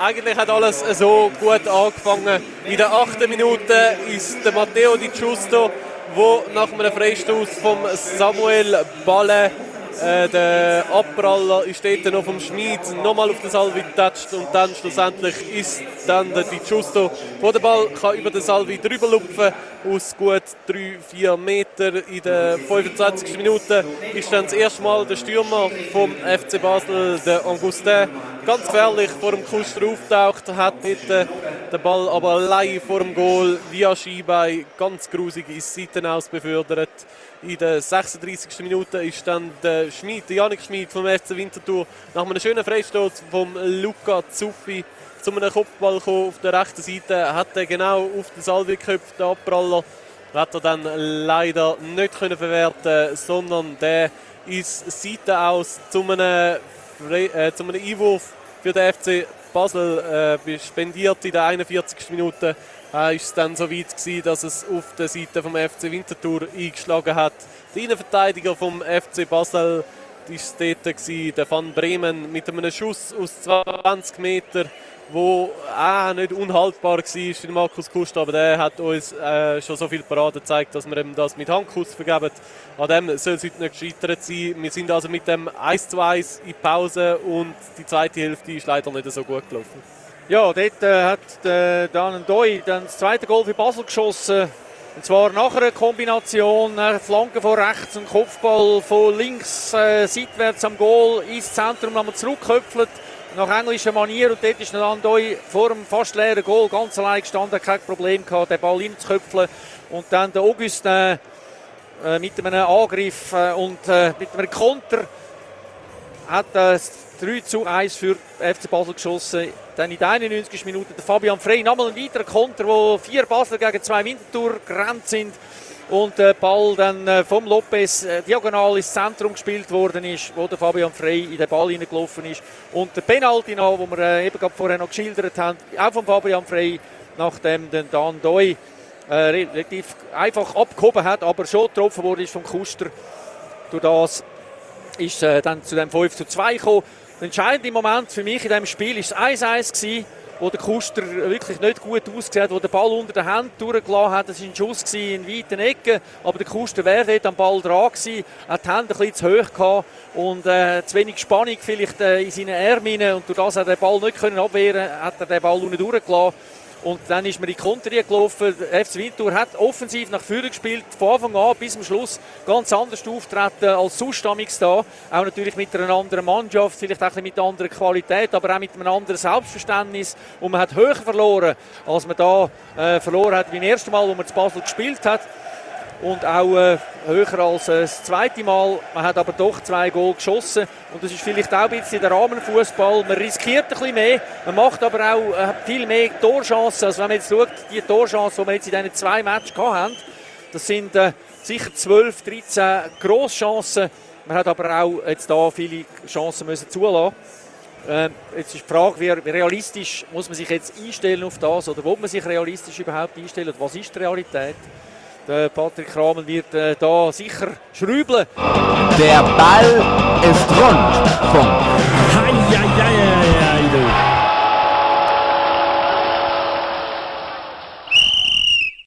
Eigentlich hat alles so gut angefangen. In der achten Minute ist Matteo Di Giusto, der nach einem Freistoß vom Samuel Balle äh, der Abpraller ist dort noch vom Schmid nochmal auf den Salvi getatscht und dann schlussendlich ist dann der Di Giusto, der Ball kann über den Salvi drüber lupfen aus gut 3-4 Meter in der 25. Minute ist dann das erste Mal der Stürmer vom FC Basel, der Augustin, ganz gefährlich vor dem Kuster auftaucht, hat nicht den Ball aber allein vor dem Goal via Skibein ganz grusig ins Seitenaus befördert. In der 36. Minute ist dann der Schmid, der Janik Schmid vom FC Winterthur nach einem schönen Freistoß vom Luca Zuffi zu einem Kopfball gekommen. Auf der rechten Seite hat er genau auf den Salvi geköpft, den Abpraller. Hat er dann leider nicht können verwerten sondern der ist Seite aus zu einem, äh, zu einem Einwurf für den FC Basel äh, spendiert in der 41. Minute. Äh, ist es dann so weit gewesen, dass es auf der Seite vom FC Winterthur eingeschlagen hat. Der Innenverteidiger vom FC Basel dort, gewesen, der Van Bremen, mit einem Schuss aus 20 Metern wo auch nicht unhaltbar war für Markus Kust, aber der hat uns äh, schon so viel Parade gezeigt, dass wir ihm das mit Handkuss vergeben. An dem soll es heute nicht gescheitert sein. Wir sind also mit dem 1 zu 1 in Pause und die zweite Hälfte ist leider nicht so gut gelaufen. Ja, dort äh, hat äh, Dan Doi dann das zweite Goal für Basel geschossen. Und zwar nach einer Kombination, eine Flanke von rechts und Kopfball von links äh, seitwärts am Goal ins Zentrum nochmal zurückköpfelt nach englischer Manier und dort ist Landoi vor dem fast leeren Goal ganz allein gestanden, kein Problem gehabt, den Ball reinzuköpfeln und dann der Augustin äh, mit einem Angriff äh, und äh, mit einem Konter hat das 3 zu 1 für FC Basel geschossen. Dann in der 91. Minute der Fabian Frey nochmal ein weiterer Konter, wo vier Basler gegen zwei Winterthur gerannt sind und der Ball dann äh, vom Lopez äh, diagonal ins Zentrum gespielt worden ist, wo der Fabian Frey in den Ball hineingelaufen ist. Und der Penalty noch, wo wir äh, eben gerade vorher noch geschildert haben, auch von Fabian Frey, nachdem dann Dan Doi äh, relativ einfach abgehoben hat, aber schon getroffen wurde ist vom Kuster. Durch das ist äh, dann zu dem 5 zu 2 gekommen. Der entscheidende Moment für mich in diesem Spiel war das 1-1 gewesen wo der Kuster wirklich nicht gut ausgesehen hat, wo der Ball unter der Hand durchgelassen hat. Das war ein Schuss in weiten Ecken, aber der Kuster wäre dort am Ball dran gewesen, hat die Hände ein bisschen zu hoch gehabt und äh, zu wenig Spannung vielleicht äh, in seinen Ärmeln und durch das hat er den Ball nicht können abwehren, hat er den Ball unten durchgelassen. Und dann ist man in die Konter gelaufen. FC Winter hat offensiv nach vorne gespielt, von Anfang an bis zum Schluss ganz anders auftreten als sonst da. Auch natürlich mit einer anderen Mannschaft, vielleicht auch mit einer anderen Qualität, aber auch mit einem anderen Selbstverständnis. Und man hat höher verloren, als man da äh, verloren hat, wie im ersten Mal, wo man zu Basel gespielt hat und auch äh, höher als äh, das zweite Mal. Man hat aber doch zwei Goal geschossen und das ist vielleicht auch ein bisschen der Rahmenfußball. Man riskiert ein bisschen mehr, man macht aber auch äh, viel mehr Torchancen. Also wenn man jetzt schaut, die Torchancen, die wir jetzt in diesen zwei Matches haben, das sind äh, sicher 12, 13 Grosschancen. Man hat aber auch jetzt da viele Chancen müssen zulassen. Äh, jetzt ist die Frage, wie, wie realistisch muss man sich jetzt einstellen auf das oder wo man sich realistisch überhaupt einstellen? Was ist die Realität? Der Patrick Kramer wird äh, da sicher schrübeln. Der Ball ist rund. Punkt.